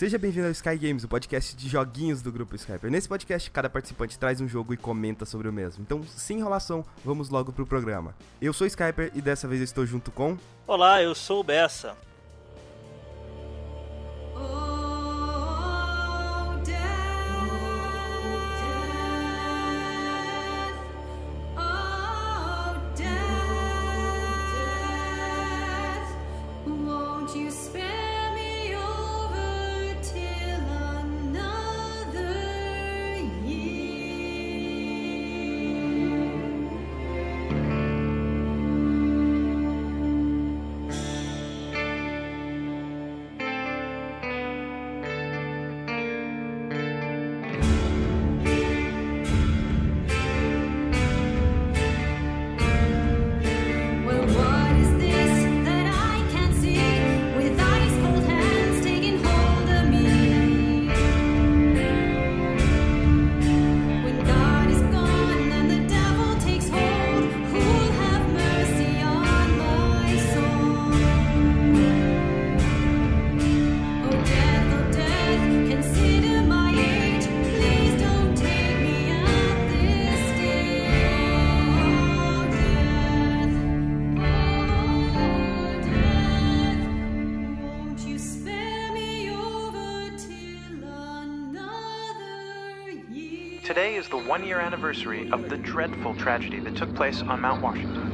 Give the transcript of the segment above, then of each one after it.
Seja bem-vindo ao Sky Games, o podcast de joguinhos do grupo Skyper. Nesse podcast, cada participante traz um jogo e comenta sobre o mesmo. Então, sem enrolação, vamos logo pro programa. Eu sou o Skyper e dessa vez eu estou junto com. Olá, eu sou o Bessa. Oh, Today is the one year anniversary of the dreadful tragedy that took place on Mount Washington.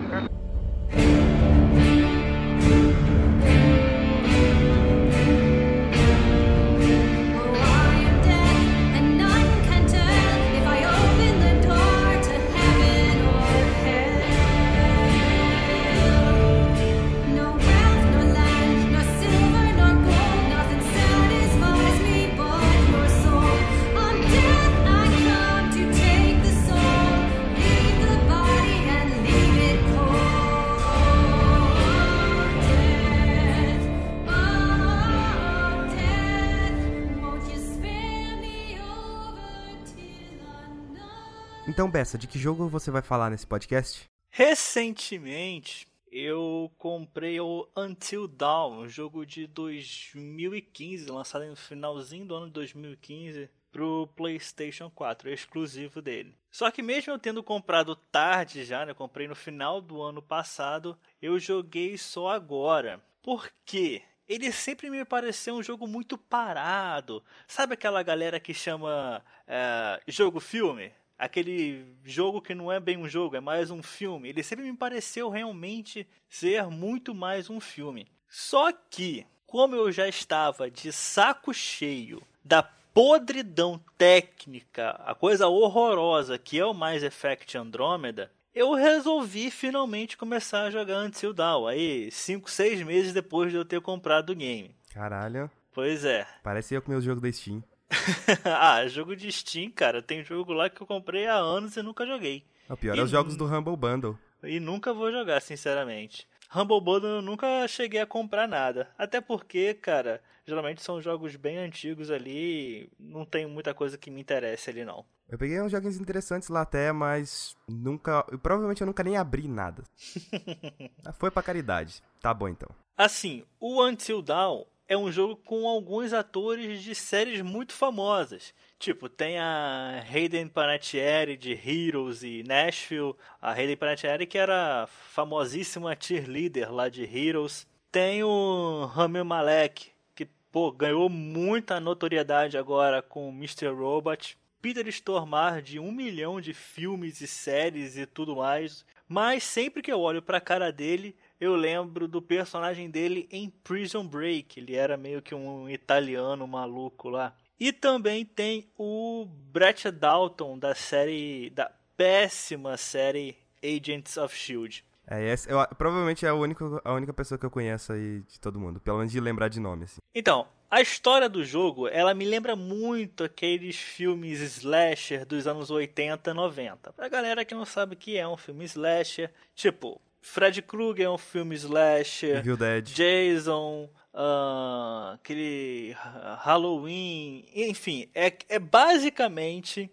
Bessa, de que jogo você vai falar nesse podcast? Recentemente, eu comprei o Until Dawn, um jogo de 2015, lançado no finalzinho do ano de 2015 pro PlayStation 4, exclusivo dele. Só que mesmo eu tendo comprado tarde já, né, eu comprei no final do ano passado, eu joguei só agora. Por quê? Ele sempre me pareceu um jogo muito parado. Sabe aquela galera que chama é, jogo-filme? Aquele jogo que não é bem um jogo, é mais um filme. Ele sempre me pareceu realmente ser muito mais um filme. Só que, como eu já estava de saco cheio da podridão técnica, a coisa horrorosa que é o Mass Effect Andromeda, eu resolvi finalmente começar a jogar Until Dawn, aí 5, 6 meses depois de eu ter comprado o game. Caralho, Pois é. parece eu com meus jogos da Steam. ah, jogo de Steam, cara, tem jogo lá que eu comprei há anos e nunca joguei. O pior E- é os jogos do Humble Bundle. E nunca vou jogar, sinceramente. Humble Bundle eu nunca cheguei a comprar nada. Até porque, cara, geralmente são jogos bem antigos ali. Não tem muita coisa que me interesse ali, não. Eu peguei uns joguinhos interessantes lá até, mas nunca. Provavelmente eu nunca nem abri nada. Ah, Foi pra caridade. Tá bom então. Assim, o Until Dawn é um jogo com alguns atores de séries muito famosas. Tipo, tem a Hayden Panettiere de Heroes e Nashville. A Hayden Panettiere que era famosíssima cheerleader lá de Heroes. Tem o Rami Malek, que pô, ganhou muita notoriedade agora com Mr. Robot. Peter Stormare de um milhão de filmes e séries e tudo mais. Mas sempre que eu olho pra cara dele, eu lembro do personagem dele em Prison Break. Ele era meio que um italiano maluco lá. E também tem o Brett Dalton da série da péssima série Agents of Shield. É, essa, eu, provavelmente é a única, a única pessoa que eu conheço aí de todo mundo. Pelo menos de lembrar de nome, assim. Então, a história do jogo, ela me lembra muito aqueles filmes slasher dos anos 80, 90. Pra galera que não sabe o que é um filme slasher, tipo, Fred Krueger é um filme slasher, Evil Dead. Jason, ah, aquele Ha- Halloween, enfim, é, é basicamente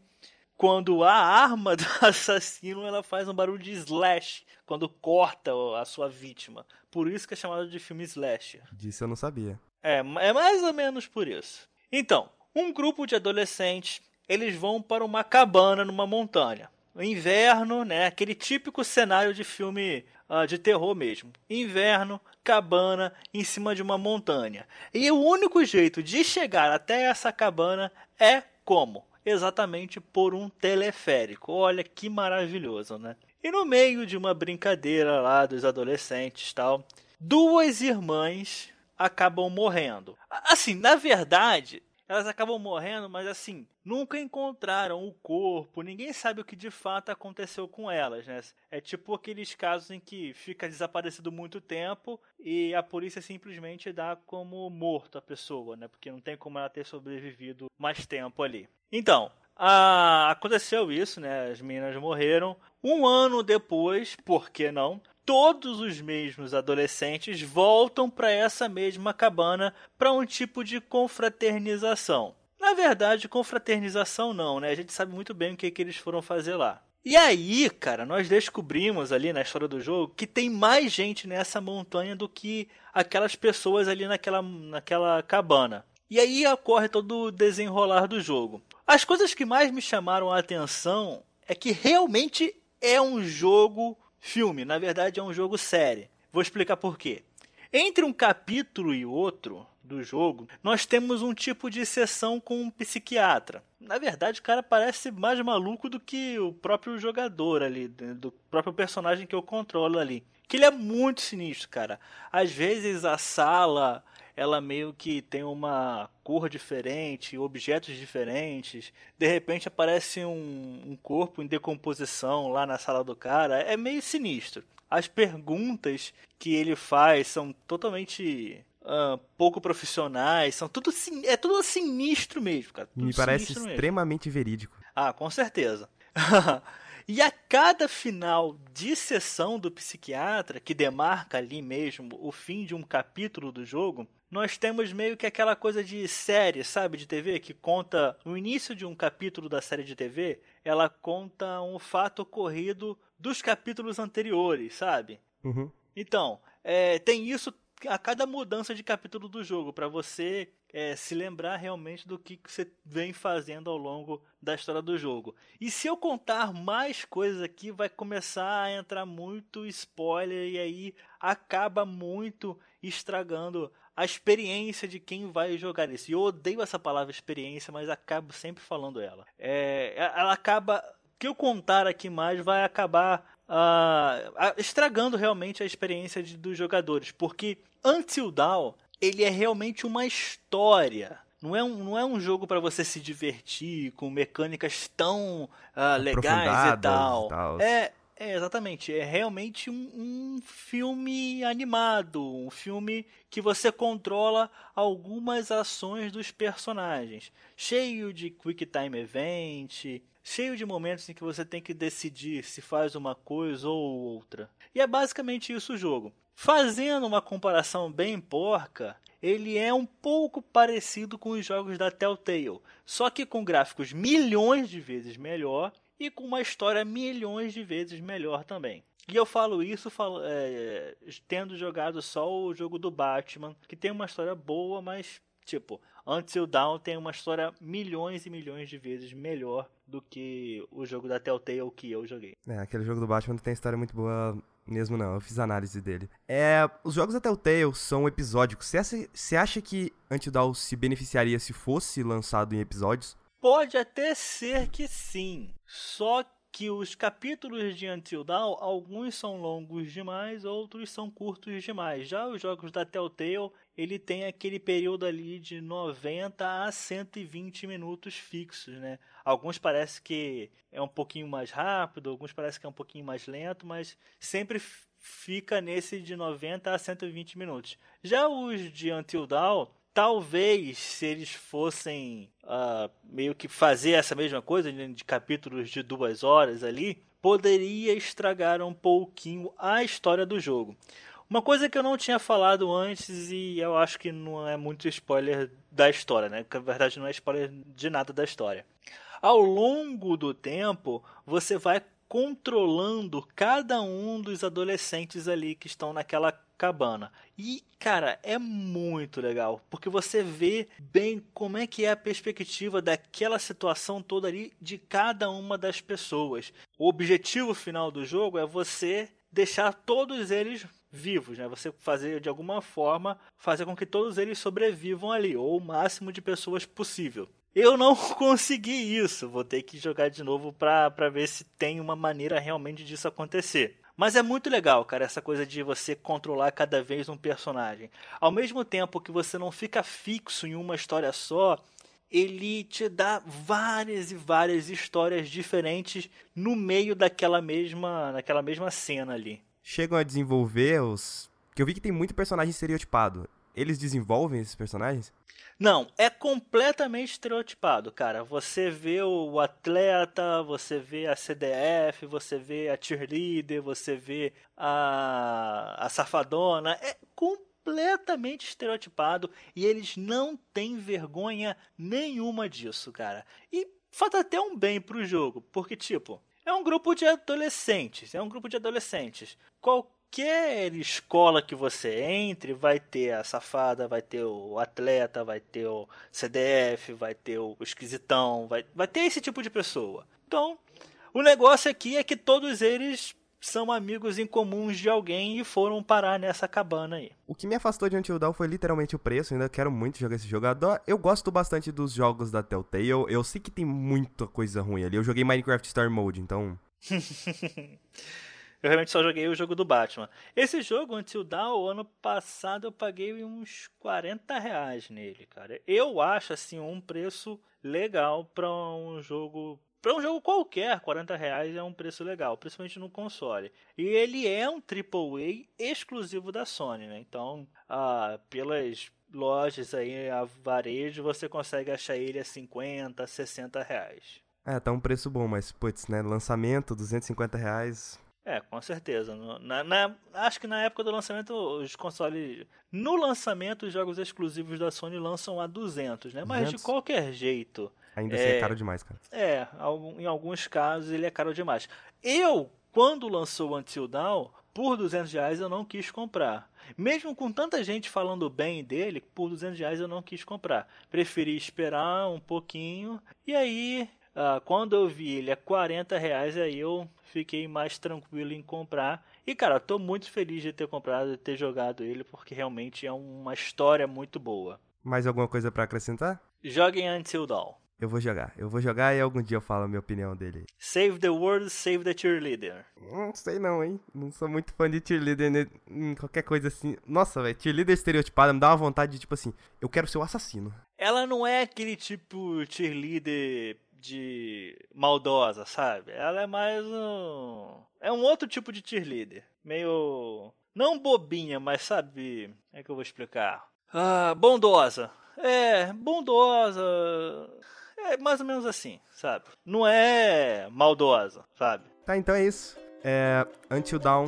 quando a arma do assassino ela faz um barulho de slash quando corta a sua vítima. Por isso que é chamado de filme slasher. Disso eu não sabia. É, é mais ou menos por isso. Então, um grupo de adolescentes, eles vão para uma cabana numa montanha. Inverno, né? Aquele típico cenário de filme ah, de terror mesmo. Inverno, cabana em cima de uma montanha. E o único jeito de chegar até essa cabana é como? Exatamente por um teleférico. Olha que maravilhoso, né? E no meio de uma brincadeira lá dos adolescentes, tal, duas irmãs acabam morrendo. Assim, na verdade, elas acabam morrendo, mas assim, nunca encontraram o corpo, ninguém sabe o que de fato aconteceu com elas, né? É tipo aqueles casos em que fica desaparecido muito tempo e a polícia simplesmente dá como morto a pessoa, né? Porque não tem como ela ter sobrevivido mais tempo ali. Então, ah, aconteceu isso, né? As meninas morreram. Um ano depois, por que não? Todos os mesmos adolescentes voltam para essa mesma cabana para um tipo de confraternização. Na verdade, confraternização não, né? A gente sabe muito bem o que, que eles foram fazer lá. E aí, cara, nós descobrimos ali na história do jogo que tem mais gente nessa montanha do que aquelas pessoas ali naquela, naquela cabana. E aí ocorre todo o desenrolar do jogo. As coisas que mais me chamaram a atenção é que realmente é um jogo filme, na verdade é um jogo série. Vou explicar por quê. Entre um capítulo e outro do jogo, nós temos um tipo de sessão com um psiquiatra. Na verdade, o cara parece mais maluco do que o próprio jogador ali, do próprio personagem que eu controlo ali. Que ele é muito sinistro, cara. Às vezes a sala ela meio que tem uma cor diferente, objetos diferentes. De repente aparece um, um, corpo em decomposição lá na sala do cara. É meio sinistro. As perguntas que ele faz são totalmente uh, pouco profissionais, são tudo é tudo sinistro mesmo, cara. Tudo Me parece extremamente mesmo. verídico. Ah, com certeza. E a cada final de sessão do psiquiatra, que demarca ali mesmo o fim de um capítulo do jogo, nós temos meio que aquela coisa de série, sabe, de TV, que conta no início de um capítulo da série de TV, ela conta um fato ocorrido dos capítulos anteriores, sabe? Uhum. Então, é, tem isso a cada mudança de capítulo do jogo, para você é, se lembrar realmente do que você vem fazendo ao longo da história do jogo. E se eu contar mais coisas aqui, vai começar a entrar muito spoiler e aí acaba muito estragando a experiência de quem vai jogar isso. E eu odeio essa palavra experiência, mas acabo sempre falando ela. É, ela acaba. O que eu contar aqui mais vai acabar Uh, estragando realmente a experiência de, dos jogadores, porque Until Dawn ele é realmente uma história. Não é um, não é um jogo para você se divertir com mecânicas tão uh, legais e tal. e tal. É, é, exatamente. É realmente um, um, filme animado. Um filme que você controla algumas ações dos personagens. Cheio de Quick Time Event. Cheio de momentos em que você tem que decidir se faz uma coisa ou outra. E é basicamente isso o jogo. Fazendo uma comparação bem porca, ele é um pouco parecido com os jogos da Telltale, só que com gráficos milhões de vezes melhor e com uma história milhões de vezes melhor também. E eu falo isso falo, é, tendo jogado só o jogo do Batman, que tem uma história boa, mas tipo, Until Dawn tem uma história milhões e milhões de vezes melhor do que o jogo da Telltale que eu joguei. É, aquele jogo do Batman não tem história muito boa mesmo não, eu fiz análise dele. É, os jogos da Telltale são episódicos. Você acha que Until Dawn se beneficiaria se fosse lançado em episódios? Pode até ser que sim. Só que os capítulos de Until Dawn, alguns são longos demais, outros são curtos demais. Já os jogos da Telltale, ele tem aquele período ali de 90 a 120 minutos fixos, né? Alguns parece que é um pouquinho mais rápido, alguns parece que é um pouquinho mais lento, mas sempre fica nesse de 90 a 120 minutos. Já os de Until Dawn, talvez se eles fossem uh, meio que fazer essa mesma coisa de capítulos de duas horas ali, poderia estragar um pouquinho a história do jogo. Uma coisa que eu não tinha falado antes e eu acho que não é muito spoiler da história, né? Que na verdade não é spoiler de nada da história. Ao longo do tempo, você vai controlando cada um dos adolescentes ali que estão naquela cabana. E, cara, é muito legal, porque você vê bem como é que é a perspectiva daquela situação toda ali de cada uma das pessoas. O objetivo final do jogo é você deixar todos eles vivos, né? Você fazer de alguma forma fazer com que todos eles sobrevivam ali, ou o máximo de pessoas possível. Eu não consegui isso, vou ter que jogar de novo pra ver se tem uma maneira realmente disso acontecer. Mas é muito legal, cara, essa coisa de você controlar cada vez um personagem. Ao mesmo tempo que você não fica fixo em uma história só, ele te dá várias e várias histórias diferentes no meio daquela mesma, daquela mesma cena ali. Chegam a desenvolver os. Que eu vi que tem muito personagem estereotipado. Eles desenvolvem esses personagens? Não, é completamente estereotipado, cara. Você vê o atleta, você vê a CDF, você vê a cheerleader, você vê a, a safadona. É completamente estereotipado e eles não têm vergonha nenhuma disso, cara. E falta até um bem pro jogo, porque, tipo, é um grupo de adolescentes. É um grupo de adolescentes. Qualquer escola que você entre, vai ter a safada, vai ter o atleta, vai ter o CDF, vai ter o esquisitão, vai, vai ter esse tipo de pessoa. Então, o negócio aqui é que todos eles são amigos em comuns de alguém e foram parar nessa cabana aí. O que me afastou de Until Dawn foi literalmente o preço. Ainda quero muito jogar esse jogo. Eu gosto bastante dos jogos da Telltale. Eu sei que tem muita coisa ruim ali. Eu joguei Minecraft Story Mode, então. Eu realmente só joguei o jogo do Batman. Esse jogo, Until Dawn, ano passado eu paguei uns 40 reais nele, cara. Eu acho, assim, um preço legal pra um jogo... Pra um jogo qualquer, 40 reais é um preço legal, principalmente no console. E ele é um AAA exclusivo da Sony, né? Então, ah, pelas lojas aí, a varejo, você consegue achar ele a 50, 60 reais. É, tá um preço bom, mas, putz, né? Lançamento, 250 reais. É, com certeza. Na, na- acho que na época do lançamento, os consoles. No lançamento, os jogos exclusivos da Sony lançam a 200, né? Mas 200? de qualquer jeito. Ainda assim É. é caro demais, cara. É, em alguns casos ele é caro demais. Eu, quando lançou o Until Dawn, por 200 reais eu não quis comprar. Mesmo com tanta gente falando bem dele, por 200 reais eu não quis comprar. Preferi esperar um pouquinho. E aí, ah, quando eu vi ele a 40 reais, aí eu fiquei mais tranquilo em comprar. E cara, tô muito feliz de ter comprado e ter jogado ele, porque realmente é uma história muito boa. Mais alguma coisa pra acrescentar? Joguem Until Dawn. Eu vou jogar. Eu vou jogar e algum dia eu falo a minha opinião dele. Save the world, save the cheerleader. Não sei não, hein? Não sou muito fã de cheerleader né? em qualquer coisa assim. Nossa, velho, cheerleader estereotipada me dá uma vontade de, tipo assim, eu quero ser o assassino. Ela não é aquele tipo cheerleader de maldosa, sabe? Ela é mais um. É um outro tipo de cheerleader. Meio. Não bobinha, mas sabe. Como é que eu vou explicar? Ah, bondosa. É, bondosa. É mais ou menos assim, sabe? Não é maldosa, sabe? Tá, então é isso. É. Until Dawn.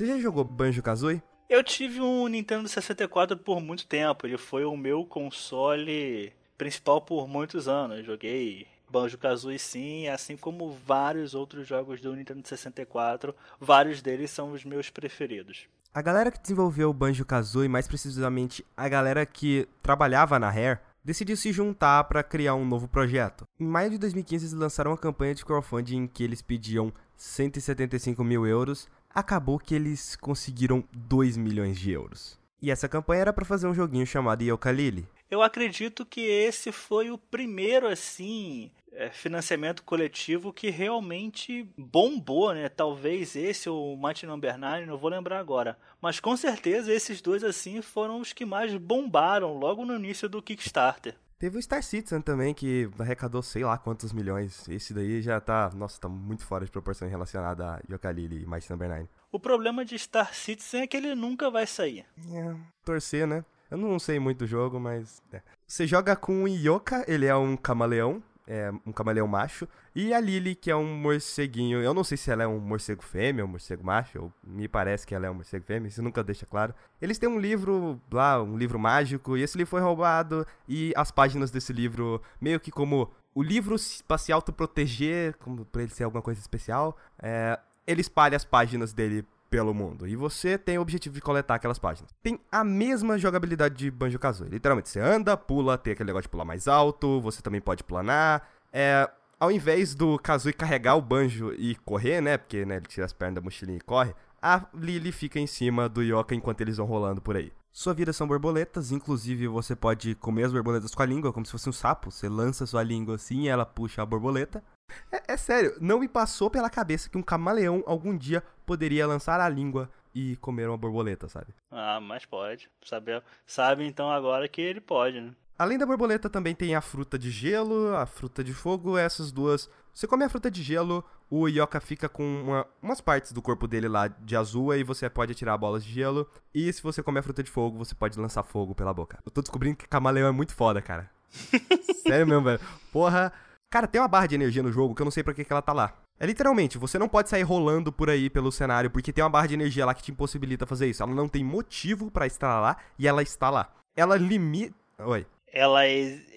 Você já jogou Banjo Kazooie? Eu tive um Nintendo 64 por muito tempo. Ele foi o meu console principal por muitos anos. Joguei Banjo-Kazooie sim, assim como vários outros jogos do Nintendo 64. Vários deles são os meus preferidos. A galera que desenvolveu o Banjo Kazooie, mais precisamente a galera que trabalhava na Rare, decidiu se juntar para criar um novo projeto. Em maio de 2015, eles lançaram uma campanha de crowdfunding em que eles pediam 175 mil euros. Acabou que eles conseguiram 2 milhões de euros. E essa campanha era para fazer um joguinho chamado Yooka-Laylee. Eu acredito que esse foi o primeiro, assim, é, financiamento coletivo que realmente bombou, né? Talvez esse ou o Mighty Number 9, não vou lembrar agora. Mas com certeza esses dois, assim, foram os que mais bombaram logo no início do Kickstarter. Teve o Star Citizen também, que arrecadou sei lá quantos milhões. Esse daí já tá, nossa, tá muito fora de proporção relacionada a Yooka-Laylee e Mighty Number 9. O problema de Star Citizen é que ele nunca vai sair. É, torcer, né? Eu não sei muito do jogo, mas. é. Você joga com o Yoka, ele é um camaleão, é um camaleão macho. E a Lily, que é um morceguinho. Eu não sei se ela é um morcego fêmea um morcego macho. Ou me parece que ela é um morcego fêmea, isso nunca deixa claro. Eles têm um livro lá, um livro mágico, e esse livro foi roubado. E as páginas desse livro, meio que como o livro pra se autoproteger, como pra ele ser alguma coisa especial, é, ele espalha as páginas dele pelo mundo. E você tem o objetivo de coletar aquelas páginas. Tem a mesma jogabilidade de Banjo-Kazooie. Literalmente, você anda, pula, tem aquele negócio de pular mais alto, você também pode planar. É, ao invés do Kazooie carregar o banjo e correr, né? Porque né, ele tira as pernas da mochilinha e corre. A Lily fica em cima do Yoka enquanto eles vão rolando por aí. Sua vida são borboletas, inclusive você pode comer as borboletas com a língua, como se fosse um sapo. Você lança sua língua assim e ela puxa a borboleta. É, é sério, não me passou pela cabeça que um camaleão algum dia poderia lançar a língua e comer uma borboleta, sabe? Ah, mas pode. Sabe, sabe então agora que ele pode, né? Além da borboleta, também tem a fruta de gelo, a fruta de fogo, essas duas. Você come a fruta de gelo, o Yoka fica com uma- umas partes do corpo dele lá de azul, e você pode atirar bolas de gelo. E se você comer a fruta de fogo, você pode lançar fogo pela boca. Eu tô descobrindo que camaleão é muito foda, cara. Sério mesmo, velho. Porra. Cara, tem uma barra de energia no jogo que eu não sei pra que, que ela tá lá. É literalmente, você não pode sair rolando por aí pelo cenário, porque tem uma barra de energia lá que te impossibilita fazer isso. Ela não tem motivo pra estar lá, e ela está lá. Ela limita. Oi. Ela,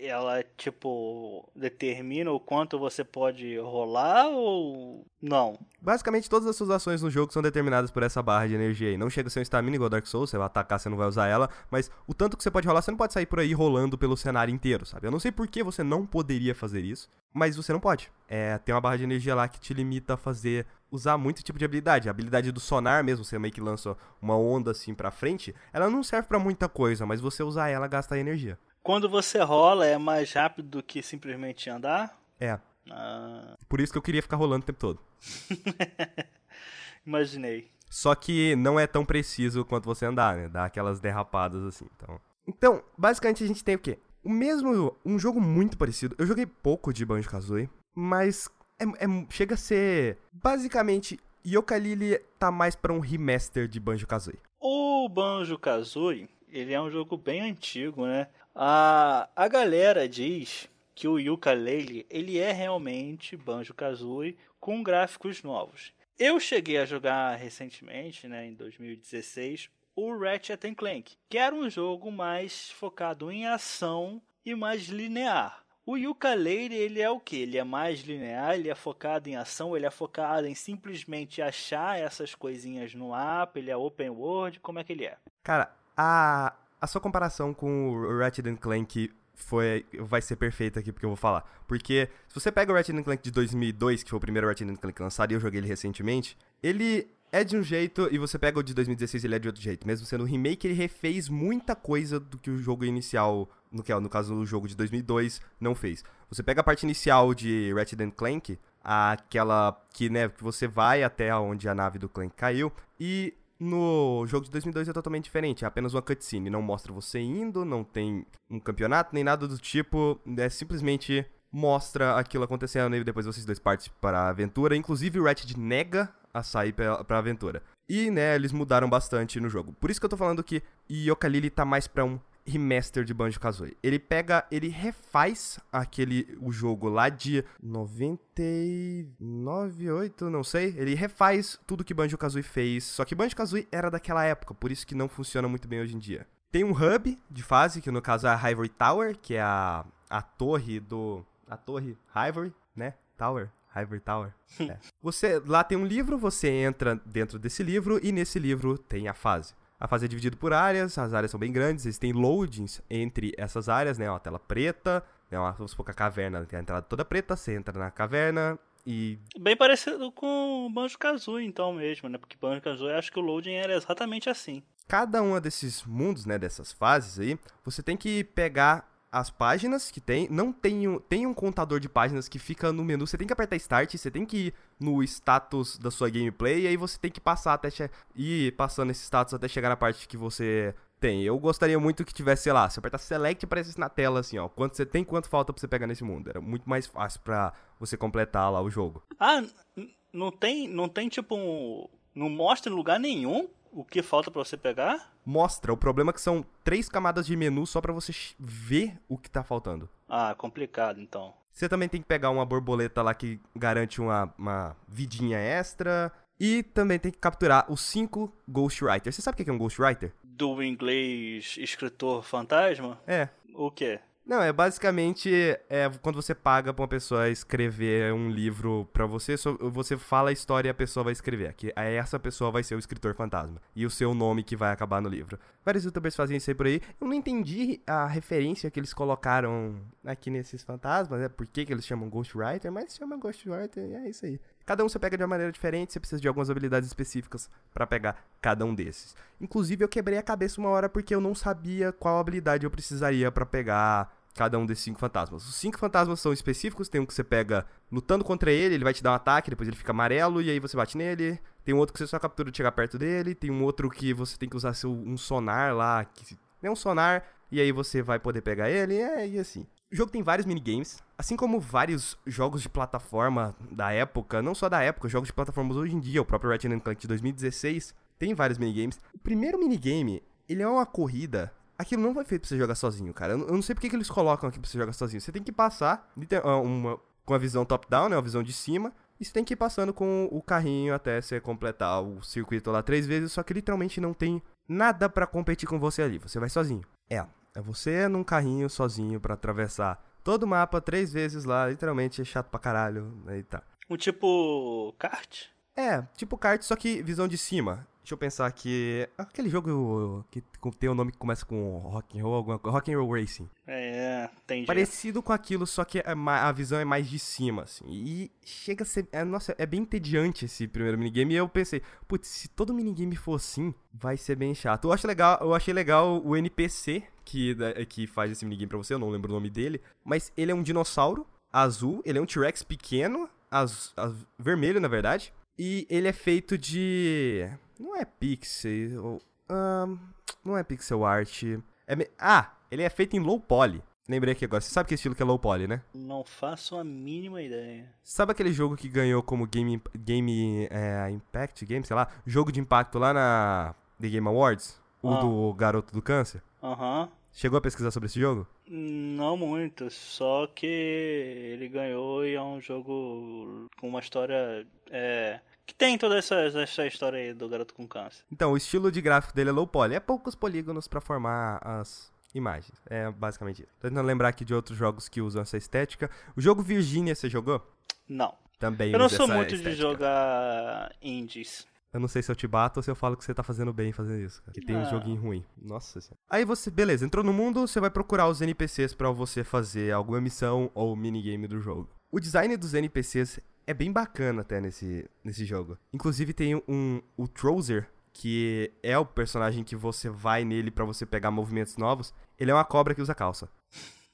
ela, tipo, determina o quanto você pode rolar ou não? Basicamente, todas as suas ações no jogo são determinadas por essa barra de energia aí. Não chega a ser um stamina igual Dark Souls, você vai atacar, você não vai usar ela, mas o tanto que você pode rolar, você não pode sair por aí rolando pelo cenário inteiro, sabe? Eu não sei por que você não poderia fazer isso, mas você não pode. É, tem uma barra de energia lá que te limita a fazer, usar muito tipo de habilidade. A habilidade do sonar mesmo, você meio que lança uma onda assim pra frente, ela não serve pra muita coisa, mas você usar ela gasta energia. Quando você rola, é mais rápido do que simplesmente andar? É, Ah, por isso que eu queria ficar rolando o tempo todo. imaginei. Só que não é tão preciso quanto você andar, né? Dá aquelas derrapadas assim. Então, então basicamente a gente tem o quê? O mesmo. Um jogo muito parecido. Eu joguei pouco de Banjo Kazooie, mas é, é- chega a ser. Basicamente, Yooka-Laylee tá mais pra um remaster de Banjo Kazooie. O Banjo-Kazooie, ele é um jogo bem antigo, né? A, a galera diz que o Yooka-Laylee, ele é realmente Banjo-Kazooie com gráficos novos. Eu cheguei a jogar recentemente, né, em 2016, o Ratchet Clank, que era um jogo mais focado em ação e mais linear. O Yooka-Laylee, ele é o que? Ele é mais linear, ele é focado em ação, ele é focado em simplesmente achar essas coisinhas no mapa, ele é open world, como é que ele é? Cara, a, a sua comparação com o Ratchet Clank foi, vai ser perfeita aqui porque eu vou falar. Porque se você pega o Ratchet Clank de 2002, que foi o primeiro Ratchet Clank lançado e eu joguei ele recentemente, ele é de um jeito e você pega o de 2016 ele é de outro jeito. Mesmo sendo um remake, ele refez muita coisa do que o jogo inicial, no, que, é, no caso o jogo de 2002, não fez. Você pega a parte inicial de Ratchet Clank, aquela que, né, que você vai até onde a nave do Clank caiu e no jogo de 2002 é totalmente diferente, é apenas uma cutscene, não mostra você indo, não tem um campeonato, nem nada do tipo, é simplesmente mostra aquilo acontecendo e depois vocês dois partem para a aventura, inclusive o Ratchet nega a sair pra, pra aventura. E, né, eles mudaram bastante no jogo. Por isso que eu tô falando que Yooka-Laylee tá mais pra um remaster de Banjo-Kazooie. Ele pega, ele refaz aquele o jogo lá de 99, 8, não sei. Ele refaz tudo que Banjo-Kazooie fez, só que Banjo-Kazooie era daquela época, por isso que não funciona muito bem hoje em dia. Tem um hub de fase, que no caso é a Ivory Tower, que é a, a torre do... a torre Ivory, né? Tower, Ivory Tower. É. Você lá tem um livro, você entra dentro desse livro e nesse livro tem a fase. A fase é dividida por áreas, as áreas são bem grandes, existem loadings entre essas áreas, né? Uma tela preta, né? Vamos supor que a caverna tem a entrada toda preta, você entra na caverna e. Bem parecido com o Banjo-Kazooie então mesmo, né? Porque Banjo-Kazooie acho que o loading era exatamente assim. Cada uma desses mundos, né? Dessas fases aí, você tem que pegar as páginas que tem, não tem um, tem um contador de páginas que fica no menu, você tem que apertar start, você tem que ir no status da sua gameplay e aí você tem que passar até ir passando esse status até chegar na parte que você tem. Eu gostaria muito que tivesse, sei lá, se apertar select aparecesse na tela assim, ó, quanto você tem, quanto falta pra você pegar nesse mundo. Era muito mais fácil pra você completar lá o jogo. Ah, não tem, não tem tipo um. Não mostra em lugar nenhum o que falta pra você pegar? Mostra, o problema é que são três camadas de menu só pra você ver o que tá faltando. Ah, complicado então. Você também tem que pegar uma borboleta lá que garante uma, uma vidinha extra. E também tem que capturar os cinco Ghostwriters. Você sabe o que é um Ghostwriter? Do inglês escritor fantasma? É. O quê? Não, é basicamente é quando você paga pra uma pessoa escrever um livro pra você, você fala a história e a pessoa vai escrever. Que aí essa pessoa vai ser o escritor fantasma. E o seu nome que vai acabar no livro. Vários youtubers fazem isso aí por aí. Eu não entendi a referência que eles colocaram aqui nesses fantasmas, né? Por que, que eles chamam Ghostwriter, mas chama Ghostwriter e é isso aí. Cada um você pega de uma maneira diferente, você precisa de algumas habilidades específicas pra pegar cada um desses. Inclusive, eu quebrei a cabeça uma hora porque eu não sabia qual habilidade eu precisaria pra pegar cada um desses cinco fantasmas. Os cinco fantasmas são específicos, tem um que você pega lutando contra ele, ele vai te dar um ataque, depois ele fica amarelo e aí você bate nele. Tem um outro que você só captura de chegar perto dele, tem um outro que você tem que usar seu, um sonar lá, que é um sonar, e aí você vai poder pegar ele, é, e assim. O jogo tem vários minigames, assim como vários jogos de plataforma da época, não só da época, jogos de plataformas hoje em dia, o próprio Ratchet Clank de 2016 tem vários minigames. O primeiro minigame, ele é uma corrida, aquilo não foi feito pra você jogar sozinho, cara. Eu não- sei porque que eles colocam aqui pra você jogar sozinho. Você tem que passar ah, uma, com a visão top-down, né, uma visão de cima, e você tem que ir passando com o carrinho até você completar o circuito lá três vezes, só que literalmente não tem nada pra competir com você ali, você vai sozinho. É, é você num carrinho sozinho pra atravessar todo o mapa três vezes lá, literalmente é chato pra caralho, aí tá. Um tipo kart? É, tipo kart, só que visão de cima. Deixa eu pensar aqui. Aquele jogo que tem o nome que começa com Rock and Roll, alguma coisa. Rock and Roll Racing. É, entendi. Parecido com aquilo, só que é a visão é mais de cima, assim. E chega a ser. é, nossa, é bem entediante esse primeiro minigame. E eu pensei, putz, se todo minigame for assim, vai ser bem chato. Eu, acho legal, eu achei legal o NPC que, da- que faz esse minigame pra você, eu não lembro o nome dele. Mas ele é um dinossauro azul, ele é um T-Rex pequeno, az, az- vermelho na verdade. E ele é feito de. Não é pixel. não é pixel art. É me- Ah, ele é feito em low poly. Lembrei aqui agora. Você sabe que estilo que é low poly, né? Não faço a mínima ideia. Sabe aquele jogo que ganhou como Game, game é, Impact Game, sei lá, jogo de impacto lá na The Game Awards? O Ah. do Garoto do Câncer? Aham. Chegou a pesquisar sobre esse jogo? Não muito, só que ele ganhou e é um jogo com uma história. É, que tem toda essa, essa história aí do garoto com câncer. Então, o estilo de gráfico dele é low poly. É poucos polígonos pra formar as imagens. É basicamente isso. Tô tentando lembrar aqui de outros jogos que usam essa estética. O jogo Virginia, você jogou? Não. Também Eu não sou muito de estética. jogar indies. Eu não sei se eu te bato ou se eu falo que você tá fazendo bem fazendo isso, cara. Que tem um Ah. joguinho ruim. Nossa senhora. Aí você, beleza, entrou no mundo, você vai procurar os NPCs pra você fazer alguma missão ou minigame do jogo. O design dos NPCs é bem bacana até nesse, nesse jogo. Inclusive tem um o Trouser, que é o personagem que você vai nele pra você pegar movimentos novos. Ele é uma cobra que usa calça.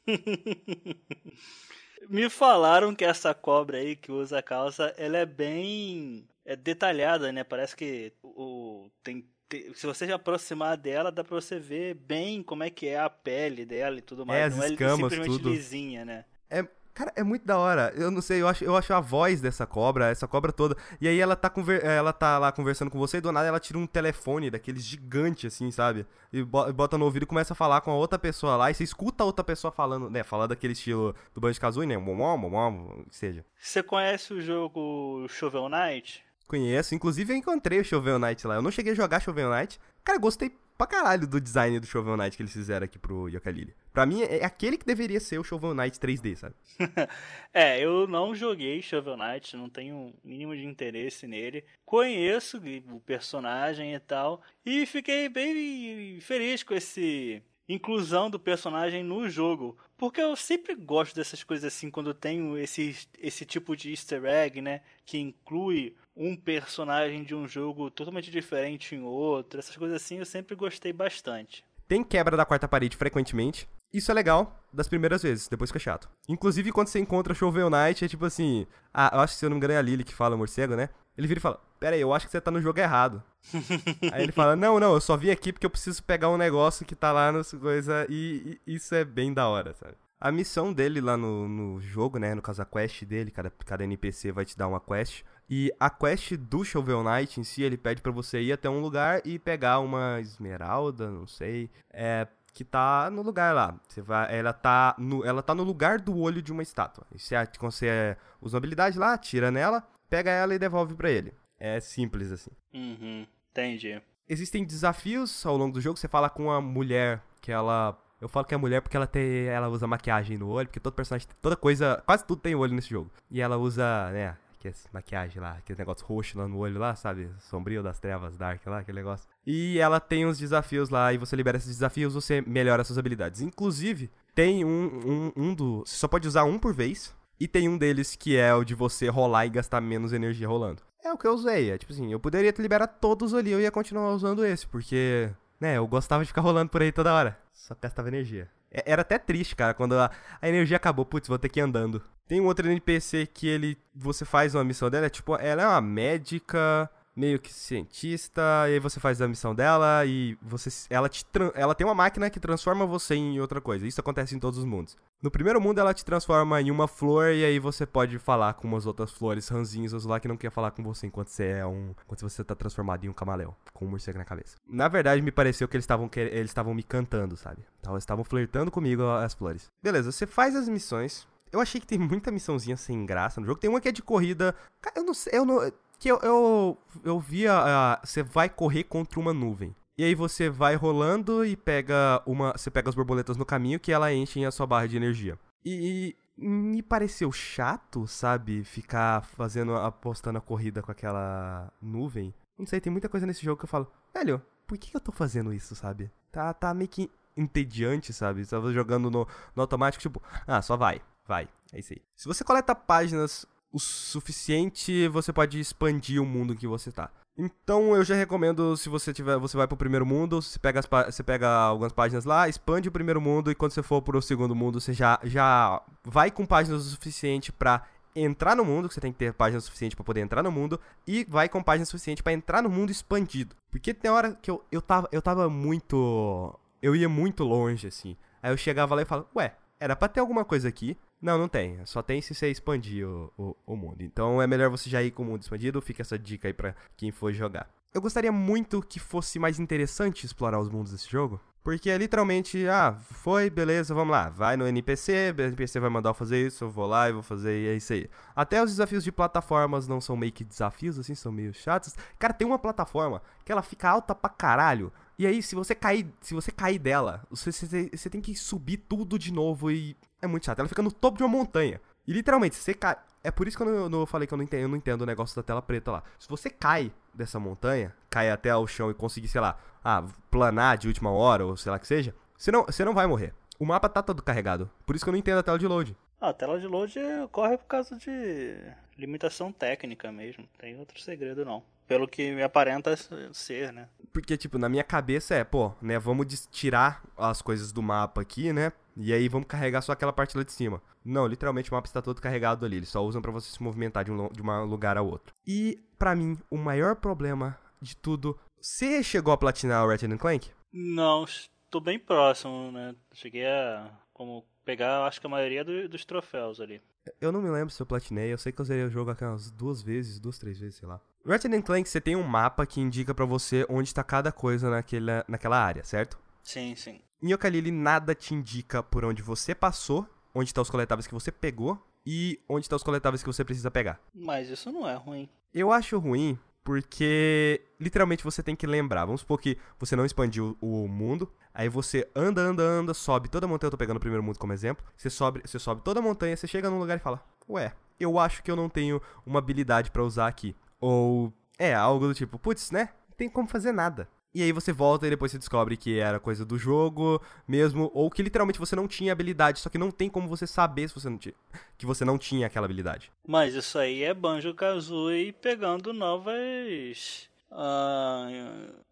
Me falaram que essa cobra aí que usa calça, ela é bem é detalhada, né? Parece que o tem, tem- se você se aproximar dela, dá pra você ver bem como é que é a pele dela e tudo mais. É, as não escamas, é simplesmente tudo. lisinha, né? É, cara, é muito da hora. Eu não sei, eu acho, eu acho a voz dessa cobra, essa cobra toda. E aí ela tá, conver- ela tá lá conversando com você e do nada ela tira um telefone daqueles gigante assim, sabe? E bo- bota no ouvido e começa a falar com a outra pessoa lá. E você escuta a outra pessoa falando, né? Falar daquele estilo do Banjo Kazooie, né? Momom, que seja. Você conhece o jogo Shovel Knight? Conheço. Inclusive eu encontrei o Shovel Knight lá. Eu não cheguei a jogar Shovel Knight. Cara, gostei pra caralho do design do Shovel Knight que eles fizeram aqui pro Yooka-Laylee. Pra mim, é aquele que deveria ser o Shovel Knight 3D, sabe? É, eu não joguei Shovel Knight, não tenho mínimo de interesse nele. Conheço o personagem e tal, e fiquei bem feliz com esse inclusão do personagem no jogo, porque eu sempre gosto dessas coisas assim quando tenho esse esse tipo de easter egg, né, que inclui um personagem de um jogo totalmente diferente em outro. Essas coisas assim eu sempre gostei bastante. Tem quebra da quarta parede frequentemente. Isso é legal das primeiras vezes, depois fica chato. Inclusive, quando você encontra Shovel Knight, é tipo assim. Ah, eu acho que se eu não me engano é a Lily que fala morcego, né? Ele vira e fala: Pera aí, eu acho que você tá no jogo errado. aí ele fala: Não, não, eu só vim aqui porque eu preciso pegar um negócio que tá lá nas coisas. E, e isso é bem da hora, sabe? A missão dele lá no, no jogo, né? No caso, a quest dele, cada, cada NPC vai te dar uma quest. E a quest do Shovel Knight em si, ele pede pra você ir até um lugar e pegar uma esmeralda, não sei. É, que tá no lugar lá. Você vai, ela tá no, ela tá no lugar do olho de uma estátua. E você, quando você é, usa uma habilidade lá, tira nela, pega ela e devolve pra ele. É simples assim. Uhum, entendi. Existem desafios ao longo do jogo. Você fala com a mulher que ela eu falo que é mulher porque ela tem, ela usa maquiagem no olho, porque todo personagem, toda coisa, quase tudo tem olho nesse jogo. E ela usa, né, que é maquiagem lá, aquele negócio roxo lá no olho lá, sabe? Sombrio das trevas, dark lá, aquele negócio. E ela tem uns desafios lá, e você libera esses desafios, você melhora suas habilidades. Inclusive, tem um, um, um do... Você só pode usar um por vez, e tem um deles que é o de você rolar e gastar menos energia rolando. É o que eu usei, é tipo assim, eu poderia liberar todos ali, eu ia continuar usando esse, porque... Né, eu gostava de ficar rolando por aí toda hora. Só gastava energia. É- Era até triste, cara, quando a, a energia acabou. Putz, vou ter que ir andando. Tem um outro NPC que ele. Você faz uma missão dela, é tipo, ela é uma médica, meio que cientista, e aí você faz a missão dela e você. Ela te Ela tem uma máquina que transforma você em outra coisa. Isso acontece em todos os mundos. No primeiro mundo ela te transforma em uma flor e aí você pode falar com umas outras flores ranzinhas lá que não quer falar com você enquanto você é um. Enquanto você tá transformado em um camaleão, com um morcego na cabeça. Na verdade, me pareceu que eles estavam eles estavam me cantando, sabe? Então, eles estavam flertando comigo as flores. Beleza, você faz as missões. Eu achei que tem muita missãozinha sem graça no jogo. Tem uma que é de corrida. Cara, eu não sei, eu não. Que eu, eu, eu vi a, a- Você vai correr contra uma nuvem. E aí você vai rolando e pega uma. Você pega as borboletas no caminho que ela enchem a sua barra de energia. E, e me pareceu chato, sabe? Ficar fazendo. apostando a corrida com aquela nuvem. Não sei, tem muita coisa nesse jogo que eu falo, velho, por que eu tô fazendo isso, sabe? Tá, tá meio que entediante, sabe? Você tava jogando no, no automático, tipo, ah, só vai, vai. É isso aí. Se você coleta páginas o suficiente, você pode expandir o mundo que você tá. Então eu já recomendo, se você tiver, você vai pro primeiro mundo, você pega, as você pega algumas páginas lá, expande o primeiro mundo e quando você for pro segundo mundo, você já, já vai com páginas o suficiente pra entrar no mundo, que você tem que ter página suficiente pra poder entrar no mundo, e vai com página suficiente pra entrar no mundo expandido. Porque tem hora que eu, eu, tava, eu tava muito. Eu ia muito longe, assim. Aí eu chegava lá e falava, ué, era pra ter alguma coisa aqui. Não, não tem. Só tem se você expandir o, o, o mundo. Então é melhor você já ir com o mundo expandido. Fica essa dica aí pra quem for jogar. Eu gostaria muito que fosse mais interessante explorar os mundos desse jogo. Porque é literalmente, ah, foi, beleza, vamos lá. Vai no NPC, o NPC vai mandar eu fazer isso, eu vou lá e vou fazer, e é isso aí. Até os desafios de plataformas não são meio que desafios, assim, são meio chatos. Cara, tem uma plataforma que ela fica alta pra caralho. E aí, se você cair, se você cair dela, você, você, você tem que subir tudo de novo e é muito chato. Ela fica no topo de uma montanha. E literalmente, você cai. É por isso que eu, não, eu falei que eu não, entendo, eu não entendo o negócio da tela preta lá. Se você cai dessa montanha, cai até ao chão e conseguir, sei lá, ah, planar de última hora, ou sei lá que seja, você não, você não vai morrer. O mapa tá todo carregado. Por isso que eu não entendo a tela de load. Ah, a tela de load ocorre por causa de limitação técnica mesmo. Não tem outro segredo não. Pelo que me aparenta ser, né? Porque, tipo, na minha cabeça é, pô, né, vamos tirar as coisas do mapa aqui, né? E aí vamos carregar só aquela parte lá de cima. Não, literalmente o mapa está todo carregado ali. Eles só usam pra você se movimentar de um, de um lugar a outro. E, pra mim, o maior problema de tudo. Você chegou a platinar o Ratchet Clank? Não, estou bem próximo, né? Cheguei a como pegar, acho que a maioria do- dos troféus ali. Eu não me lembro se eu platinei, eu sei que eu zerei o jogo aqui umas duas vezes, duas, três vezes, sei lá. Ratchet and Clank, você tem um mapa que indica pra você onde tá cada coisa naquela, naquela área, certo? Sim, sim. Em Yooka-Laylee, nada te indica por onde você passou, onde tá os coletáveis que você pegou e onde tá os coletáveis que você precisa pegar. Mas isso não é ruim. Eu acho ruim porque literalmente você tem que lembrar. Vamos supor que você não expandiu o mundo, aí você anda, anda, anda, sobe toda a montanha. Eu tô pegando o primeiro mundo como exemplo. Você sobe, você sobe toda a montanha, você chega num lugar e fala: Ué, eu acho que eu não tenho uma habilidade pra usar aqui. Ou é algo do tipo: Putz, né? Não tem como fazer nada. E aí você volta e depois você descobre que era coisa do jogo mesmo, ou que literalmente você não tinha habilidade, só que não tem como você saber se você não tinha, que você não tinha aquela habilidade. Mas isso aí é Banjo Kazooie pegando novas. ah,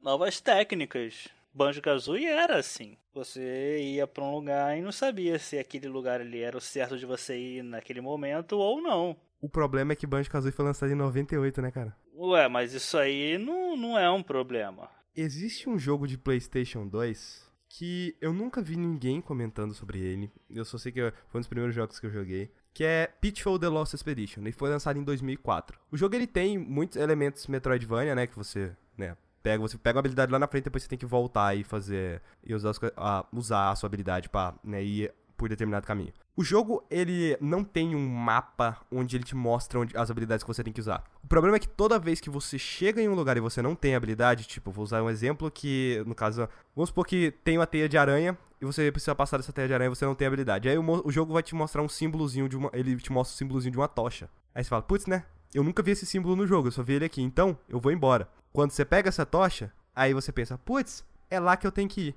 novas técnicas. Banjo-Kazooie era assim. Você ia pra um lugar e não sabia se aquele lugar ali era o certo de você ir naquele momento ou não. O problema é que Banjo-Kazooie foi lançado em 98, né, cara? Ué, mas isso aí não, não é um problema. Existe um jogo de PlayStation 2 que eu nunca vi ninguém comentando sobre ele. Eu só sei que foi um dos primeiros jogos que eu joguei. Que é Pitfall The Lost Expedition. Ele foi lançado em 2004. O jogo ele tem muitos elementos Metroidvania, né? Que você, né? Pega, você pega uma habilidade lá na frente, depois você tem que voltar e fazer. E usar, as a, usar a sua habilidade pra né, ir por determinado caminho. O jogo, ele não tem um mapa onde ele te mostra onde, as habilidades que você tem que usar. O problema é que toda vez que você chega em um lugar e você não tem habilidade, tipo, vou usar um exemplo que, no caso, vamos supor que tem uma teia de aranha e você precisa passar dessa teia de aranha e você não tem habilidade. Aí o, o jogo vai te mostrar um símbolozinho de uma. Ele te mostra o símbolozinho de uma tocha. Aí você fala, putz, né? Eu nunca vi esse símbolo no jogo, eu só vi ele aqui, então eu vou embora. Quando você pega essa tocha, aí você pensa, putz, é lá que eu tenho que ir.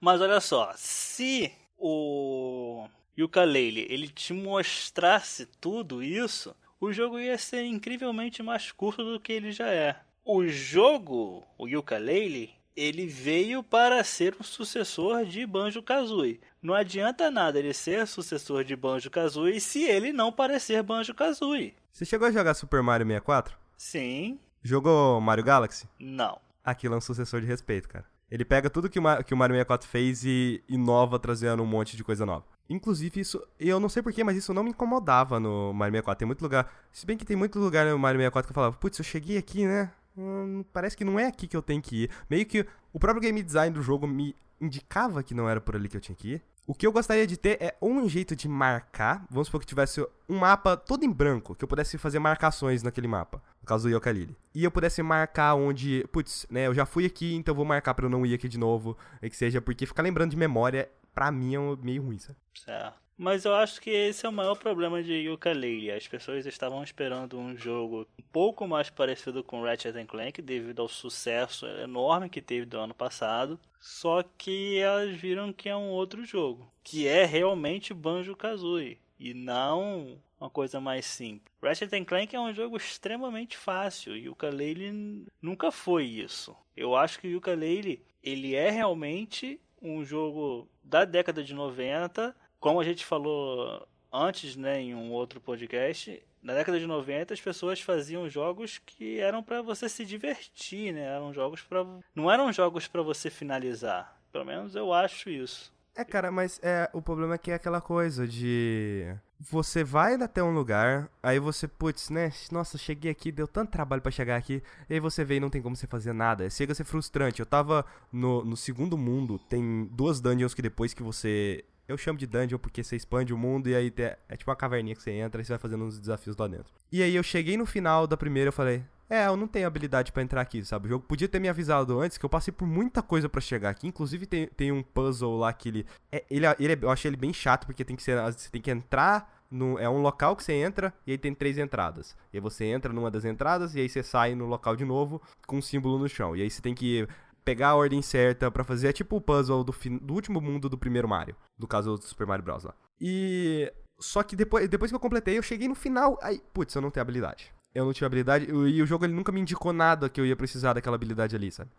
Mas olha só, se o Yooka-Laylee ele te mostrasse tudo isso, o jogo ia ser incrivelmente mais curto do que ele já é. O jogo, o Yooka-Laylee, ele veio para ser o sucessor de Banjo-Kazooie. Não adianta nada ele ser sucessor de Banjo-Kazooie se ele não parecer Banjo-Kazooie. Você chegou a jogar Super Mario 64? Sim, Jogou Mario Galaxy? não. Aquilo é um sucessor de respeito, cara. Ele pega tudo que o, que o Mario 64 fez e inova trazendo um monte de coisa nova. Inclusive, isso. Eu não sei porquê, mas isso não me incomodava no Mario 64. Tem muito lugar. Se bem que tem muito lugar no Mario 64 que eu falava, putz, eu cheguei aqui, né? Hum, parece que não é aqui que eu tenho que ir. Meio que o próprio game design do jogo me indicava que não era por ali que eu tinha que ir. O que eu gostaria de ter é um jeito de marcar. Vamos supor que tivesse um mapa todo em branco, que eu pudesse fazer marcações naquele mapa. No caso do Yooka-Laylee. E eu pudesse marcar onde, putz, né, eu já fui aqui, então vou marcar pra eu não ir aqui de novo. E que seja, porque ficar lembrando de memória, pra mim, é meio ruim, sabe? Certo. Mas eu acho que esse é o maior problema de Yooka-Laylee. As pessoas estavam esperando um jogo um pouco mais parecido com Ratchet Clank devido ao sucesso enorme que teve do ano passado. Só que elas viram que é um outro jogo, que é realmente Banjo-Kazooie e não uma coisa mais simples. Ratchet Clank é um jogo extremamente fácil e Yooka-Laylee nunca foi isso. Eu acho que o Yooka-Laylee ele é realmente um jogo da década de 90 como a gente falou antes, né, em um outro podcast, na década de 90 as pessoas faziam jogos que eram pra você se divertir, né? Eram jogos para não eram jogos pra você finalizar. Pelo menos eu acho isso. É, cara, mas é, o problema é que é aquela coisa de. Você vai até um lugar, aí você, putz, né? Nossa, cheguei aqui, deu tanto trabalho pra chegar aqui, e aí você vê e não tem como você fazer nada. Chega a ser frustrante. Eu tava no, no segundo mundo, tem duas dungeons que depois que você. Eu chamo de dungeon porque você expande o mundo e aí te- é tipo uma caverninha que você entra e você vai fazendo uns desafios lá dentro. E aí eu cheguei no final da primeira eu falei, é, eu não tenho habilidade pra entrar aqui, sabe? O jogo podia ter me avisado antes que eu passei por muita coisa pra chegar aqui. Inclusive tem, tem um puzzle lá que ele. É, ele, ele é- eu achei ele bem chato porque tem que ser. Você tem que entrar. No, é um local que você entra e aí tem três entradas. E aí você entra numa das entradas e aí você sai no local de novo com um símbolo no chão. E aí você tem que pegar a ordem certa pra fazer. É tipo o puzzle do, do último mundo do primeiro Mario. No caso do Super Mario Bros. lá. E. Só que depois, depois que eu completei, eu cheguei no final. Aí, putz, eu não tenho habilidade. Eu não tinha habilidade. E o jogo ele nunca me indicou nada que eu ia precisar daquela habilidade ali, sabe?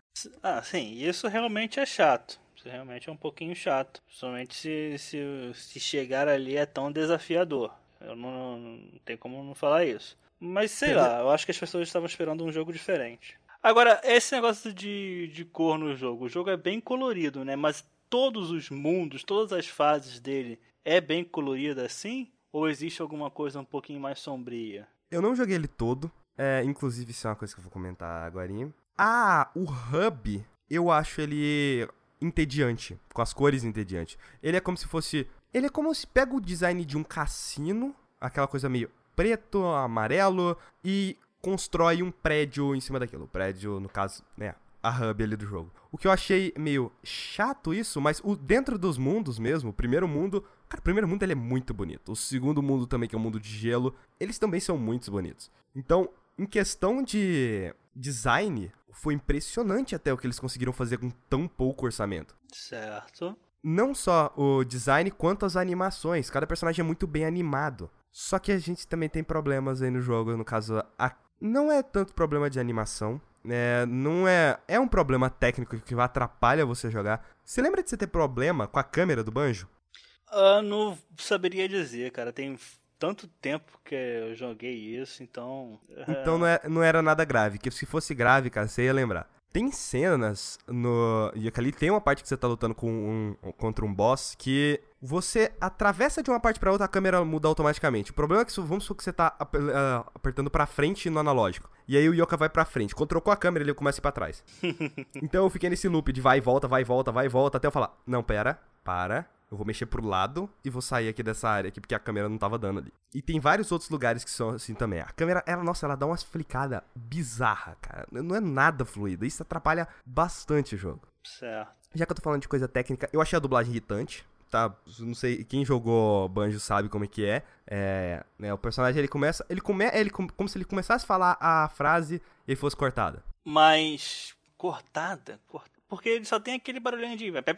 Ah, sim, isso realmente é chato. Isso realmente é um pouquinho chato. Somente se, se, se chegar ali é tão desafiador. Eu não, não tem como não falar isso. Mas sei Entendeu? lá, eu acho que as pessoas estavam esperando um jogo diferente. Agora, esse negócio de, de cor no jogo. O jogo é bem colorido, né? Mas todos os mundos, todas as fases dele é bem colorido assim? Ou existe alguma coisa um pouquinho mais sombria? Eu não joguei ele todo. É, inclusive, isso é uma coisa que eu vou comentar agora. Ah, o hub, eu acho ele entediante. Com as cores entediante. Ele é como se fosse. Ele é como se pega o design de um cassino, aquela coisa meio preto, amarelo, e constrói um prédio em cima daquilo. O prédio, no caso, né? A hub ali do jogo. O que eu achei meio chato isso, mas o dentro dos mundos mesmo, o primeiro mundo. Cara, o primeiro mundo ele é muito bonito. O segundo mundo também, que é o mundo de gelo, eles também são muito bonitos. Então, em questão de design, foi impressionante até o que eles conseguiram fazer com tão pouco orçamento. Certo. Não só o design, quanto as animações. Cada personagem é muito bem animado. Só que a gente também tem problemas aí no jogo, no caso, a- não é tanto problema de animação. É, não é. É um problema técnico que atrapalha você jogar. Você lembra de você ter problema com a câmera do banjo? Ah, não saberia dizer, cara. Tem tanto tempo que eu joguei isso, então. Então não, é, não era nada grave. Que se fosse grave, cara, você ia lembrar. Tem cenas no Yooka-Laylee, tem uma parte que você tá lutando com um, contra um boss que você atravessa de uma parte pra outra, a câmera muda automaticamente. O problema é que, vamos supor que você tá ah, apertando pra frente no analógico. E aí o Yoka vai pra frente. Quando trocou a câmera, ele começa a ir pra trás. então eu fiquei nesse loop de vai e volta, vai e volta, vai e volta, até eu falar, não, pera, para. Eu vou mexer pro lado e vou sair aqui dessa área aqui, porque a câmera não tava dando ali. E tem vários outros lugares que são assim também. A câmera, ela, nossa, ela dá umas flicadas bizarra, cara. Não é nada fluida. Isso atrapalha bastante o jogo. Certo. Já que eu tô falando de coisa técnica, eu achei a dublagem irritante, tá? Não sei, quem jogou Banjo sabe como é que é. É, né, o personagem ele começa, ele come, ele com- como se ele começasse a falar a frase e fosse cortada. Mas. Cortada? Cort- Porque ele só tem aquele barulhinho de. pé,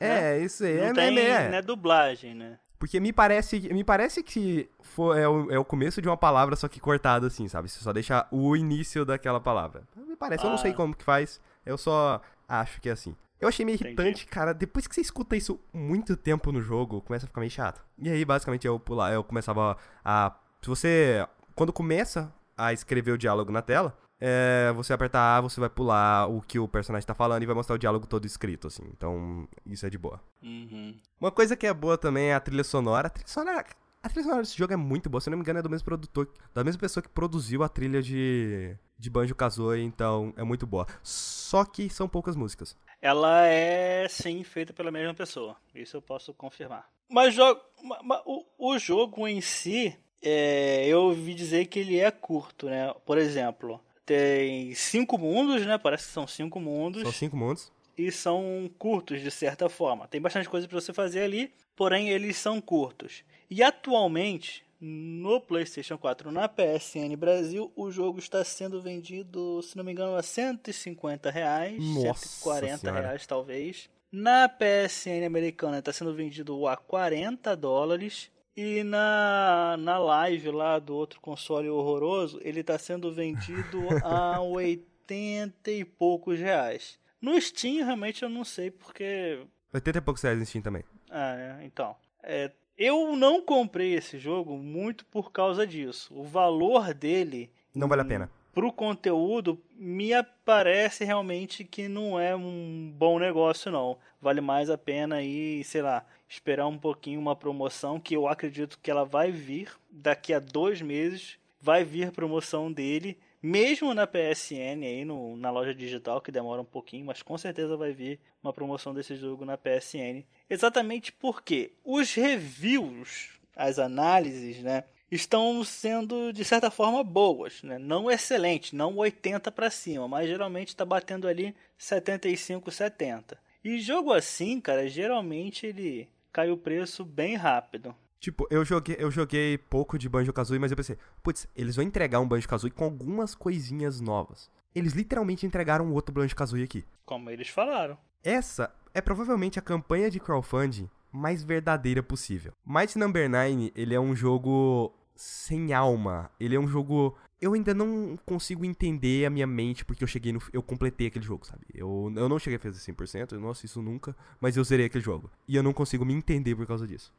né? É, isso aí. Não é, tem é, é. né, dublagem, né? Porque me parece, me parece que foi, é, o, é o começo de uma palavra, só que cortado assim, sabe? Você só deixa o início daquela palavra. Me parece, eu não Ah. sei como que faz, eu só acho que é assim. Eu achei meio Entendi. irritante, cara. Depois que você escuta isso muito tempo no jogo, começa a ficar meio chato. E aí, basicamente, eu pular, eu começava a. Se você. Quando começa a escrever o diálogo na tela, é, você apertar A, você vai pular o que o personagem tá falando e vai mostrar o diálogo todo escrito, assim. Então, isso é de boa. Uhum. Uma coisa que é boa também é a trilha sonora. A trilha sonora, a trilha sonora desse jogo é muito boa. Se eu não me engano, é do mesmo produtor, da mesma pessoa que produziu a trilha de, de Banjo Kazooie, então é muito boa. Só que são poucas músicas. Ela é sim feita pela mesma pessoa. Isso eu posso confirmar. Mas jo- ma- ma- o, o jogo em si, é, eu ouvi dizer que ele é curto, né? Por exemplo, tem cinco mundos, né? Parece que são cinco mundos. São cinco mundos. e são curtos de certa forma. Tem bastante coisa para você fazer ali, porém eles são curtos. E atualmente, no PlayStation 4, na PSN Brasil, o jogo está sendo vendido, se não me engano, a 150 reais, Nossa 140 Senhora. reais talvez. Na PSN americana está sendo vendido a 40 dólares. E na, na live lá do outro console horroroso, ele está sendo vendido a 80 e poucos reais. No Steam, realmente eu não sei porque. 80 e poucos reais em Steam também. Ah, né? Então. é, eu não comprei esse jogo muito por causa disso. O valor dele Não vale a pena. Pro conteúdo me parece realmente que não é um bom negócio não. Vale mais a pena aí, sei lá, esperar um pouquinho uma promoção que eu acredito que ela vai vir daqui a dois meses. Vai vir promoção dele, mesmo na PSN aí no, na loja digital que demora um pouquinho, mas com certeza vai vir uma promoção desse jogo na PSN. Exatamente porque os reviews, as análises, né, estão sendo de certa forma boas, né? Não excelente, não 80 para cima, mas geralmente está batendo ali 75, 70. E jogo assim, cara, geralmente ele cai o preço bem rápido. Tipo, eu joguei, eu joguei pouco de Banjo Kazooie, mas eu pensei, putz, eles vão entregar um Banjo Kazooie com algumas coisinhas novas. Eles literalmente entregaram outro Banjo Kazooie aqui. Como eles falaram. Essa é provavelmente a campanha de crowdfunding mais verdadeira possível. Mighty Number 9, ele é um jogo sem alma. Ele é um jogo eu ainda não consigo entender a minha mente porque eu cheguei no eu completei aquele jogo, sabe? Eu, eu não cheguei a fazer 100%, eu não assisto nunca, mas eu zerei aquele jogo. E eu não consigo me entender por causa disso.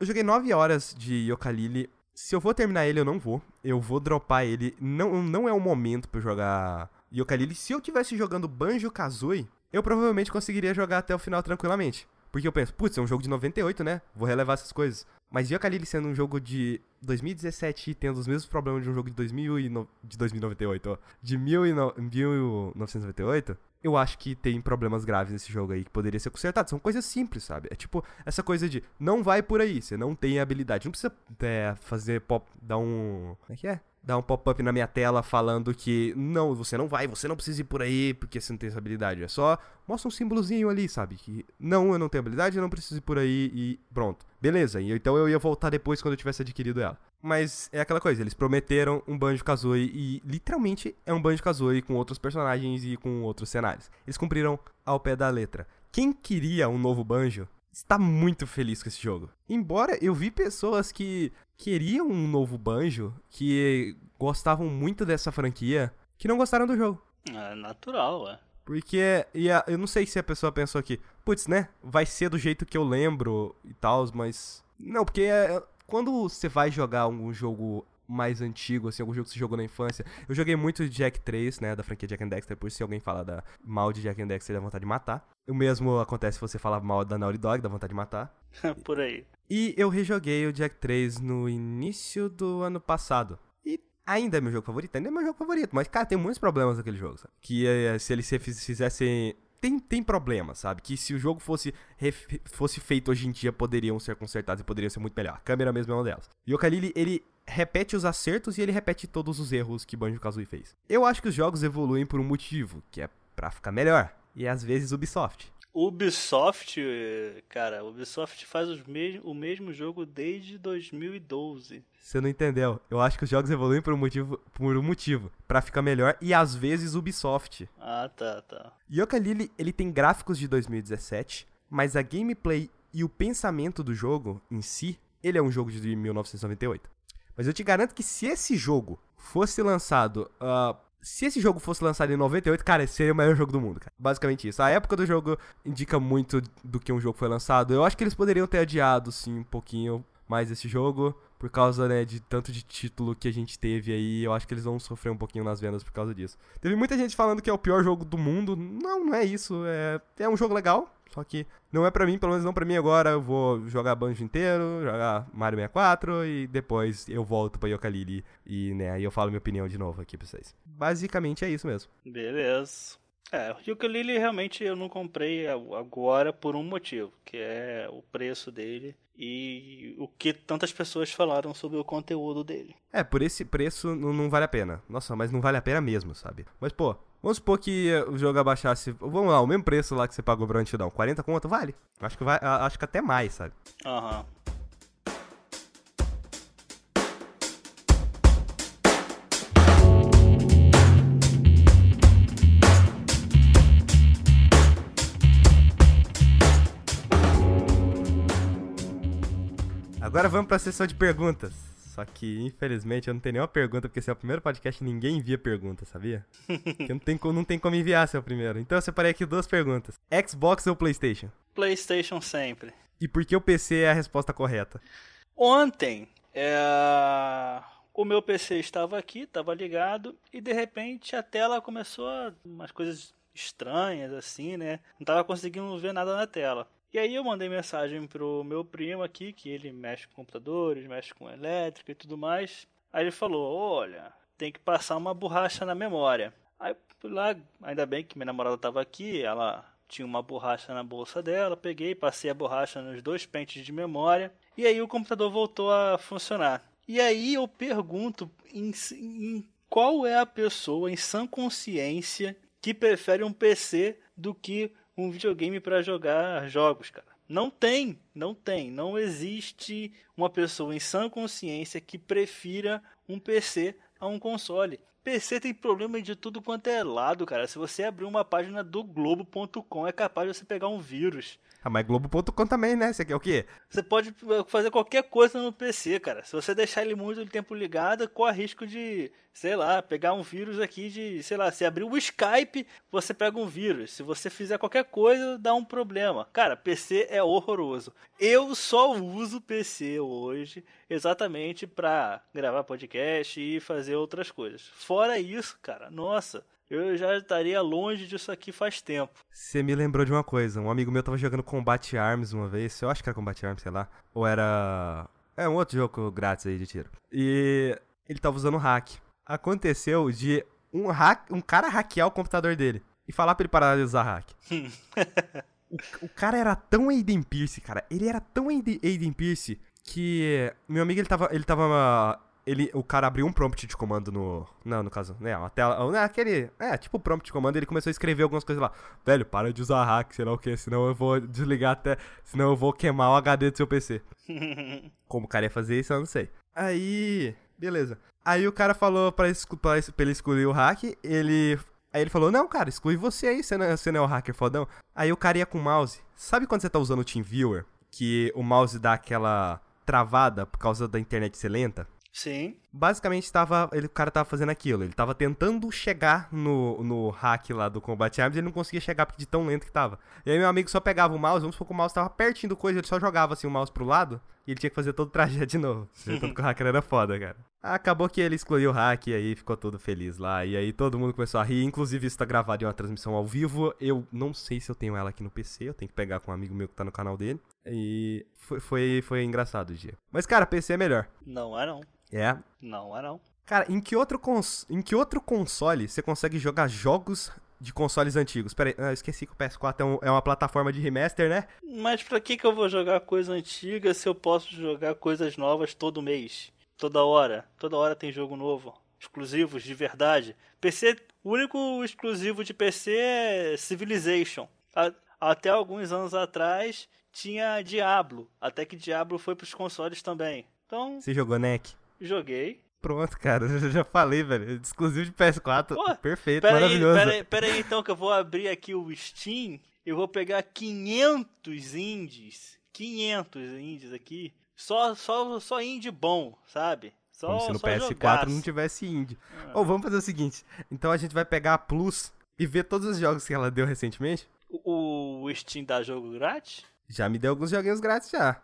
Eu joguei 9 horas de Yooka-Laylee. Se eu vou terminar ele, eu não vou. Eu vou dropar ele. Não, não é o momento eu jogar Yooka-Laylee. Se eu tivesse jogando Banjo-Kazooie, eu provavelmente conseguiria jogar até o final tranquilamente. Porque eu penso, putz, é um jogo de 98, né? Vou relevar essas coisas. Mas Yooka-Laylee sendo um jogo de 2017 e tendo os mesmos problemas de um jogo de, 2000 e no... de 2098, ó. De 1998, eu acho que tem problemas graves nesse jogo aí que poderia ser consertado. São coisas simples, sabe? É tipo essa coisa de não vai por aí, você não tem habilidade. Não precisa é, fazer pop, dar um. Como é que é? Dar um pop-up na minha tela falando que não, você não vai, você não precisa ir por aí porque você não tem essa habilidade. É só mostra um símbolozinho ali, sabe? Que não, eu não tenho habilidade, eu não preciso ir por aí e pronto. Beleza, então eu ia voltar depois quando eu tivesse adquirido ela. Mas é aquela coisa, eles prometeram um Banjo-Kazooie e literalmente é um Banjo-Kazooie com outros personagens e com outros cenários. Eles cumpriram ao pé da letra. Quem queria um novo Banjo está muito feliz com esse jogo. Embora eu vi pessoas que queriam um novo Banjo, que gostavam muito dessa franquia, que não gostaram do jogo. É natural, ué. Porque e a- eu não sei se a pessoa pensou aqui, putz, né? Vai ser do jeito que eu lembro e tal, mas. Não, porque é, quando você vai jogar algum jogo mais antigo, assim, algum jogo que você jogou na infância. Eu joguei muito Jack 3, né? Da franquia Jack and Dexter, por se alguém falar da, mal de Jack and Dexter, dá vontade de matar. O mesmo acontece se você falar mal da Naughty Dog, dá vontade de matar. Por aí. E eu rejoguei o Jack 3 no início do ano passado. E ainda é meu jogo favorito, ainda é meu jogo favorito. Mas, cara, tem muitos problemas naquele jogo, sabe? Que eh, se ele se fiz- fizesse. Tem, tem problemas, sabe? Que se o jogo fosse, fosse feito hoje em dia, poderiam ser consertados e poderiam ser muito melhor. A câmera mesmo é uma delas. E o Yooka-Laylee, ele repete os acertos e ele repete todos os erros que Banjo-Kazooie fez. Eu acho que os jogos evoluem por um motivo, que é pra ficar melhor. E às vezes Ubisoft. Ubisoft, eh, cara, Ubisoft faz mes o mesmo jogo desde 2012. Você não entendeu. Eu acho que os jogos evoluem por um motivo, por um motivo, para ficar melhor e às vezes Ubisoft. Ah, tá, tá. Yooka-Laylee, ele tem gráficos de 2017, mas a gameplay e o pensamento do jogo em si, ele é um jogo de 1998. Mas eu te garanto que se esse jogo fosse lançado, ah, se esse jogo fosse lançado em 98, cara, seria o melhor jogo do mundo, cara. Basicamente isso. A época do jogo indica muito do que um jogo foi lançado. Eu acho que eles poderiam ter adiado, sim, um pouquinho mais esse jogo. Por causa, né, de tanto de título que a gente teve aí, eu acho que eles vão sofrer um pouquinho nas vendas por causa disso. Teve muita gente falando que é o pior jogo do mundo. Não, não é isso. É, é um jogo legal, só que não é pra mim, pelo menos não pra mim agora. Eu vou jogar Banjo inteiro, jogar Mario 64 e depois eu volto pra Yooka-Laylee e, né, aí eu falo minha opinião de novo aqui pra vocês. Basicamente é isso mesmo. Beleza. É, o Yooka-Laylee realmente eu não comprei agora por um motivo, que é o preço dele e o que tantas pessoas falaram sobre o conteúdo dele. É, por esse preço não, não vale a pena. Nossa, mas não vale a pena mesmo, sabe? Mas, pô, vamos supor que o jogo abaixasse. Vamos lá, o mesmo preço lá que você pagou pra Antidão. 40 conto, vale. Acho que, vai, acho que até mais, sabe? Aham. Agora vamos pra sessão de perguntas. Só que, infelizmente, eu não tenho nenhuma pergunta, porque esse é o primeiro podcast e ninguém envia pergunta, sabia? Porque não tem, não tem como enviar se é o primeiro. Então eu separei aqui duas perguntas: Xbox ou PlayStation? PlayStation sempre. E por que o PC é a resposta correta? Ontem, é, o meu PC estava aqui, estava ligado, e de repente a tela começou a umas coisas estranhas assim, né? Não estava conseguindo ver nada na tela. E aí eu mandei mensagem pro meu primo aqui, que ele mexe com computadores, mexe com elétrica e tudo mais. Aí ele falou: "Olha, tem que passar uma borracha na memória". Aí lá, ainda bem que minha namorada estava aqui, ela tinha uma borracha na bolsa dela, peguei, passei a borracha nos dois pentes de memória e aí o computador voltou a funcionar. E aí eu pergunto em, em qual é a pessoa em sã consciência que prefere um PC do que um videogame para jogar jogos, cara. Não tem, não tem, não existe uma pessoa em sã consciência que prefira um PC a um console. PC tem problema de tudo quanto é lado, cara. Se você abrir uma página do Globo.com, é capaz de você pegar um vírus. Ah, mas Globo.com também, né? Você quer o quê? Você pode eh, fazer qualquer coisa no PC, cara. Se você deixar ele muito tempo ligado, corre risco de, sei lá, pegar um vírus aqui de, sei lá, se abrir o Skype, você pega um vírus. Se você fizer qualquer coisa, dá um problema. Cara, PC é horroroso. Eu só uso PC hoje exatamente pra gravar podcast e fazer outras coisas. Fora isso, cara, nossa, eu já estaria longe disso aqui faz tempo. Você me lembrou de uma coisa. Um amigo meu tava jogando Combat Arms uma vez. Eu acho que era Combat Arms, sei lá. Ou era. É um outro jogo grátis aí de tiro. E ele tava usando hack. Aconteceu de um, hack... um cara hackear o computador dele e falar pra ele parar de usar hack. o, o cara era tão Aiden Pierce, cara. Ele era tão Aiden Pierce que meu amigo ele tava. Ele tava. Ele, o cara abriu um prompt de comando no. Não, no caso, né? A tela. Né, aquele. É, tipo prompt de comando, ele começou a escrever algumas coisas lá. Velho, para de usar hack, sei lá o que, senão eu vou desligar até. Senão eu vou queimar o HD do seu PC. Como o cara ia fazer isso, eu não sei. Aí. Beleza. Aí o cara falou pra, pra, pra ele escolher o hack, ele. Aí Aí ele falou, não, cara, exclui você aí, você não, é- você não é o hacker fodão. Aí o cara ia com o mouse. Sabe quando você tá usando o TeamViewer? Que o mouse dá aquela travada por causa da internet ser lenta? Sim. Basicamente, tava, ele, o cara tava fazendo aquilo. Ele tava tentando chegar no, no hack lá do Combat Arms e ele não conseguia chegar porque de tão lento que tava. E aí meu amigo só pegava o mouse, vamos supor que o mouse tava pertinho do coisa, ele só jogava assim o mouse pro lado e ele tinha que fazer todo o trajeto de novo. Tanto que o hacker era foda, cara. Acabou que ele excluiu o hack e aí ficou todo feliz lá. E aí todo mundo começou a rir. Inclusive, isso tá gravado em uma transmissão ao vivo. Eu não sei se eu tenho ela aqui no PC. Eu tenho que pegar com um amigo meu que tá no canal dele. E foi, foi, foi engraçado o dia. Mas, cara, PC é melhor. Não é não. É, Não é não. Cara, em que outro, cons... em que outro console você consegue jogar jogos de consoles antigos? Pera aí, ah, eu esqueci que o PS4 é, um- é uma plataforma de remaster, né? Mas pra que que eu vou jogar coisa antiga se eu posso jogar coisas novas todo mês? Toda hora. Toda hora tem jogo novo. Exclusivos de verdade. PC, o único exclusivo de PC é Civilization. A- até alguns anos atrás tinha Diablo. Até que Diablo foi pros consoles também. Então, Você jogou NEC? Joguei. Pronto, cara, eu já falei, velho. Exclusivo de PS4. Pô, Perfeito, Pera aí, maravilhoso. pera aí, pera aí então que eu vou abrir aqui o Steam. Eu vou pegar 500 indies. 500 indies aqui. Só, só, só indie bom, sabe? Só, Como se no só PS4 jogaço. não tivesse indie. Ah. Ou vamos fazer o seguinte: então a gente vai pegar a Plus e ver todos os jogos que ela deu recentemente. O, o Steam dá jogo grátis? Já me deu alguns joguinhos grátis já.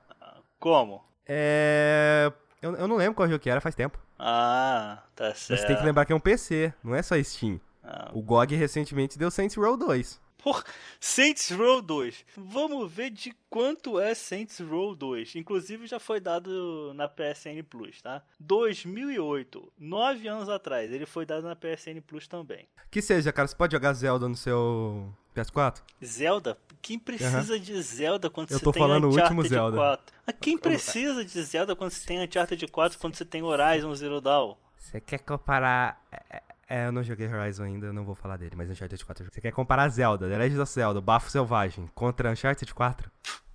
Como? É. Eu, eu não lembro qual jogo que era, faz tempo. Ah, tá Mas certo. você tem que lembrar que é um PC, não é só Steam. Ah, O GOG recentemente deu Saints Row 2. Porra, Saints Row 2. Vamos ver de quanto é Saints Row 2. Inclusive já foi dado na PSN Plus, tá? 2008, nove anos atrás, ele foi dado na PSN Plus também. Que seja, cara, você pode jogar Zelda no seu PS4? Zelda? Quem precisa de Zelda quando Eu você tô tem falando o Uncharted último Zelda. 4? Ah, quem precisa de Zelda quando você tem Uncharted 4 quando você tem Horizon Zero Dawn? Você quer comparar. É, é, eu não joguei Horizon ainda, eu não vou falar dele, mas Uncharted 4. eu joguei. Você quer comparar Zelda, The Legend of Zelda, Bafo Selvagem, contra Uncharted 4?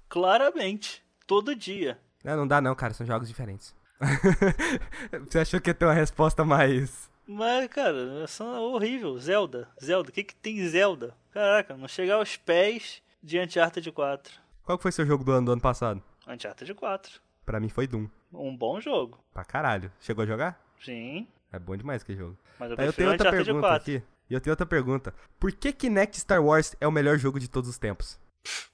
Claramente, todo dia. Não, não dá não, cara, são jogos diferentes. Você achou que ia ter uma resposta mais. Mas, cara, é horrível. Zelda. Zelda. O que, que tem Zelda? Caraca, não chegar aos pés de Uncharted 4. Qual foi seu jogo do ano do ano passado? Uncharted 4. Pra mim foi Doom. Um bom jogo. Pra caralho. Chegou a jogar? Sim. É bom demais que jogo. Mas eu Tá, eu tenho outra Uncharted pergunta 4. aqui. E eu tenho outra pergunta. Por que Kinect Star Wars é o melhor jogo de todos os tempos?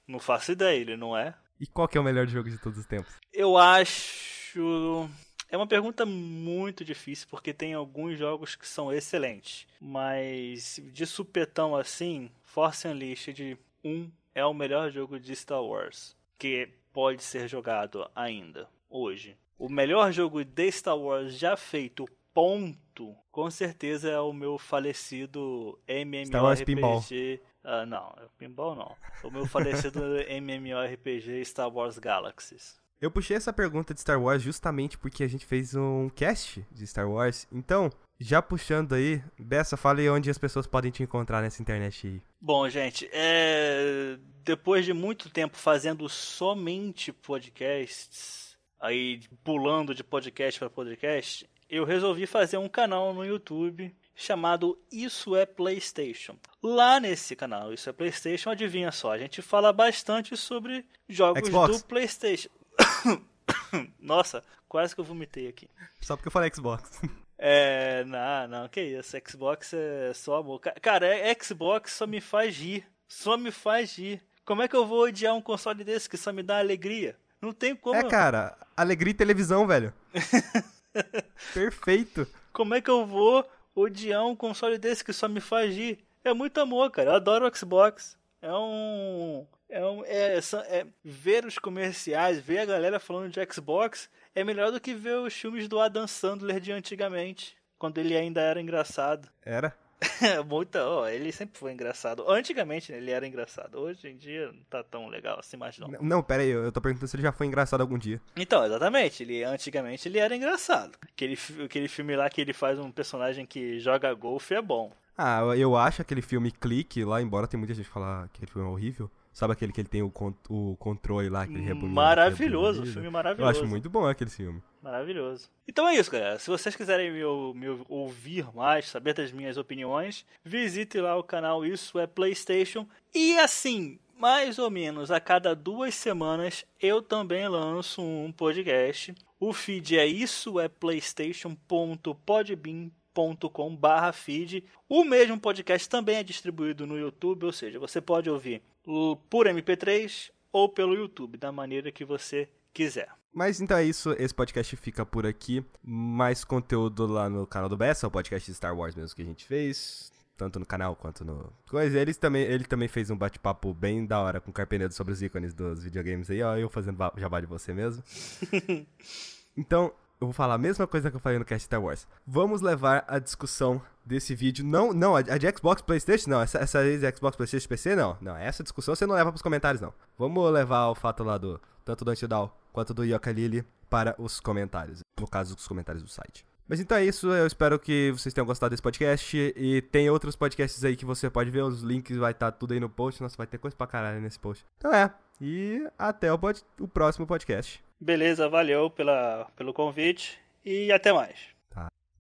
Não faço ideia, ele não é? E qual que é o melhor jogo de todos os tempos? Eu acho. É uma pergunta muito difícil porque tem alguns jogos que são excelentes. Mas de supetão assim, Force Unleashed 1 é o melhor jogo de Star Wars que pode ser jogado ainda hoje. O melhor jogo de Star Wars já feito, ponto, com certeza é o meu falecido Star Wars Pinball. MMORPG. Ah, não, Pinball não. O meu falecido MMORPG Star Wars Galaxies. Eu puxei essa pergunta de Star Wars justamente porque a gente fez um cast de Star Wars. Então, já puxando aí, Bessa, fala aí onde as pessoas podem te encontrar nessa internet aí. Bom, gente, é... depois de muito tempo fazendo somente podcasts, aí pulando de podcast para podcast, eu resolvi fazer um canal no YouTube chamado Isso é PlayStation. Lá nesse canal, Isso é PlayStation, adivinha só, a gente fala bastante sobre jogos Xbox. do PlayStation. Nossa, quase que eu vomitei aqui. Só porque eu falei Xbox. É, não, não, que isso, Xbox é só amor. Ca- Cara, é- Xbox só me faz rir, só me faz rir. Como é que eu vou odiar um console desse que só me dá alegria? Não tem como. É, cara, alegria e televisão, velho. Perfeito. Como é que eu vou odiar um console desse que só me faz rir? É muito amor, cara. Eu adoro o Xbox. É um. É um. É, são- é- ver os comerciais, ver a galera falando de Xbox é melhor do que ver os filmes do Adam Sandler de antigamente. Quando ele ainda era engraçado. Era. Muito, ó, ele sempre foi engraçado. Antigamente né, ele era engraçado. Hoje em dia não tá tão legal assim mais não. Não, pera aí, eu eu tô perguntando se ele já foi engraçado algum dia. Então, exatamente. Ele, antigamente ele era engraçado. Aquele, aquele filme lá que ele faz um personagem que joga golfe é bom. Ah, eu- acho aquele filme Clique lá, embora tem muita gente falar que aquele filme é horrível. Sabe aquele que ele tem o, con- o controle lá, aquele rebobina? Maravilhoso, rebobina? filme Eu maravilhoso. acho muito bom aquele filme. Maravilhoso. Então é isso, galera. Se vocês quiserem me, me ou- ouvir mais, saber das minhas opiniões, visite lá o canal Isso é PlayStation. E assim, mais ou menos a cada duas semanas, eu também lanço um podcast. O feed é isso é playstation.podbean.com barra feed. O mesmo podcast também é distribuído no YouTube, ou seja, você pode ouvir por MP3 ou pelo YouTube, da maneira que você quiser. Mas então é isso, esse podcast fica por aqui. Mais conteúdo lá no canal do Bessa, o podcast de Star Wars mesmo que a gente fez. Tanto no canal quanto no. Coisa. Eles também, ele também fez um bate-papo bem da hora com o Carpenedo sobre os ícones dos videogames aí, ó. Eu fazendo jabá de você mesmo. então, eu vou falar a mesma coisa que eu falei no cast Star Wars. Vamos levar a discussão desse vídeo. Não, não, a de Xbox Playstation, não. Essa, essa de Xbox Playstation PC, não. Não, essa discussão você não leva pros comentários, não. Vamos levar o fato lá do. Tanto do Antidal quanto do Yoka Lily para os comentários. No caso, os comentários do site. Mas então é isso, eu espero que vocês tenham gostado desse podcast. E tem outros podcasts aí que você pode ver, os links vai estar tudo aí no post. Nossa, vai ter coisa pra caralho nesse post. Então é, e até o, o próximo podcast. Beleza, valeu pela, pelo convite e até mais.